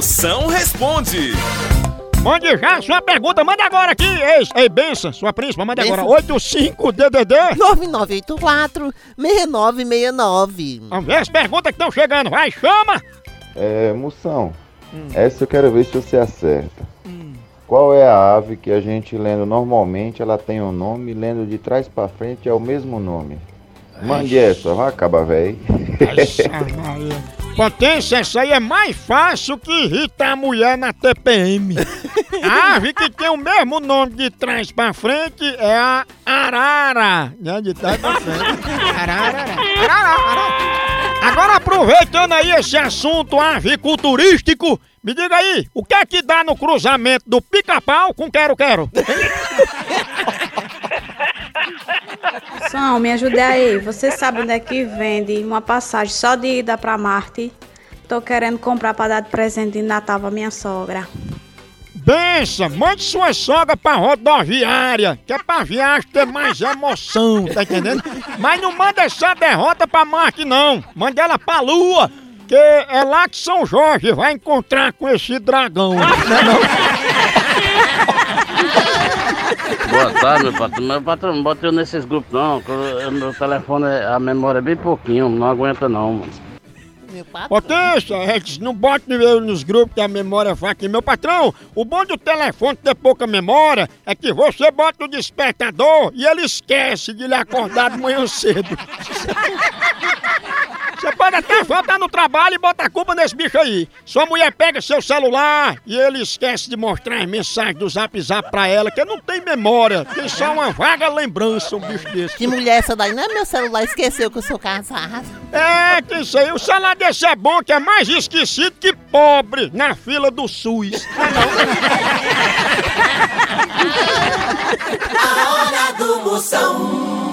Moção responde. Mande já sua pergunta, manda agora aqui. Ei, ei benção, sua príncipa, manda agora. Benção. 85DDD. 9984-6969. Vamos ver as perguntas que estão chegando. Vai, chama. É, Moção, essa eu quero ver se você acerta. Qual é a ave que a gente lendo normalmente, ela tem um nome, lendo de trás pra frente é o mesmo nome? Mande essa, vai acabar, véi. Potência, essa aí é mais fácil que irritar a mulher na TPM. A ave que tem o mesmo nome de trás pra frente é a arara. Né? De trás pra frente. Arara, arara, arara. Agora aproveitando aí esse assunto aviculturístico, me diga aí, o que é que dá no cruzamento do pica-pau com quero-quero? São, me ajude aí. Você sabe onde é que vende uma passagem só de ida pra Marte? Tô querendo comprar pra dar de presente de Natal pra minha sogra. Bença, mande sua sogra pra rodoviária, que é pra viagem ter mais emoção, tá entendendo? Mas não manda essa derrota pra Marte, não. Manda ela pra Lua, que é lá que São Jorge vai encontrar com esse dragão. né, Boa tarde, meu patrão. Meu patrão, não bota eu nesses grupos não. Meu telefone, a memória é bem pouquinho, não aguenta não, mano. Meu patrão. É não bote eu nos grupos que a memória vai aqui. Meu patrão, o bom do telefone ter pouca memória é que você bota o despertador e ele esquece de lhe acordar de manhã cedo. Faltar no trabalho e botar a culpa nesse bicho aí. Sua mulher pega seu celular e ele esquece de mostrar as mensagens do zap zap pra ela, que não tem memória, tem só uma vaga lembrança, um bicho desse. Que mulher essa daí? Não é meu celular, esqueceu que eu sou casado. É, que isso aí, o celular desse é bom, que é mais esquecido que pobre na fila do SUS. A hora do Moção.